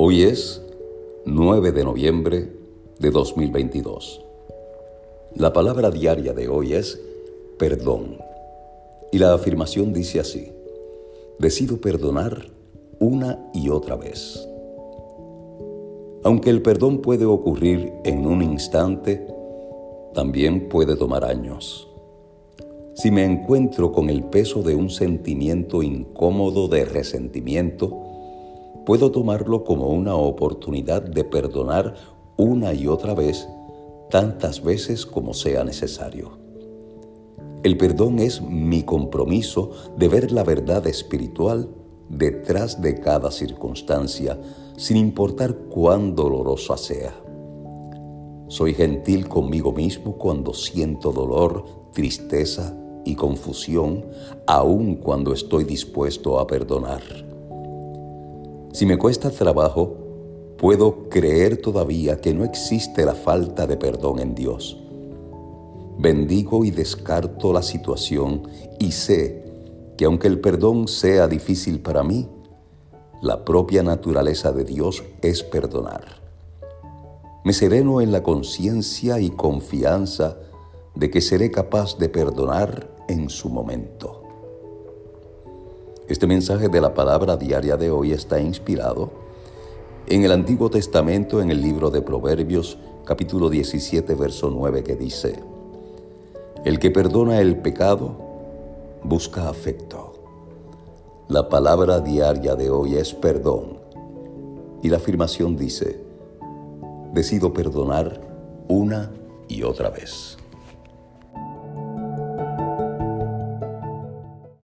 Hoy es 9 de noviembre de 2022. La palabra diaria de hoy es perdón. Y la afirmación dice así, decido perdonar una y otra vez. Aunque el perdón puede ocurrir en un instante, también puede tomar años. Si me encuentro con el peso de un sentimiento incómodo de resentimiento, puedo tomarlo como una oportunidad de perdonar una y otra vez, tantas veces como sea necesario. El perdón es mi compromiso de ver la verdad espiritual detrás de cada circunstancia, sin importar cuán dolorosa sea. Soy gentil conmigo mismo cuando siento dolor, tristeza y confusión, aun cuando estoy dispuesto a perdonar. Si me cuesta trabajo, puedo creer todavía que no existe la falta de perdón en Dios. Bendigo y descarto la situación y sé que aunque el perdón sea difícil para mí, la propia naturaleza de Dios es perdonar. Me sereno en la conciencia y confianza de que seré capaz de perdonar en su momento. Este mensaje de la palabra diaria de hoy está inspirado en el Antiguo Testamento, en el libro de Proverbios, capítulo 17, verso 9, que dice, El que perdona el pecado busca afecto. La palabra diaria de hoy es perdón. Y la afirmación dice, decido perdonar una y otra vez.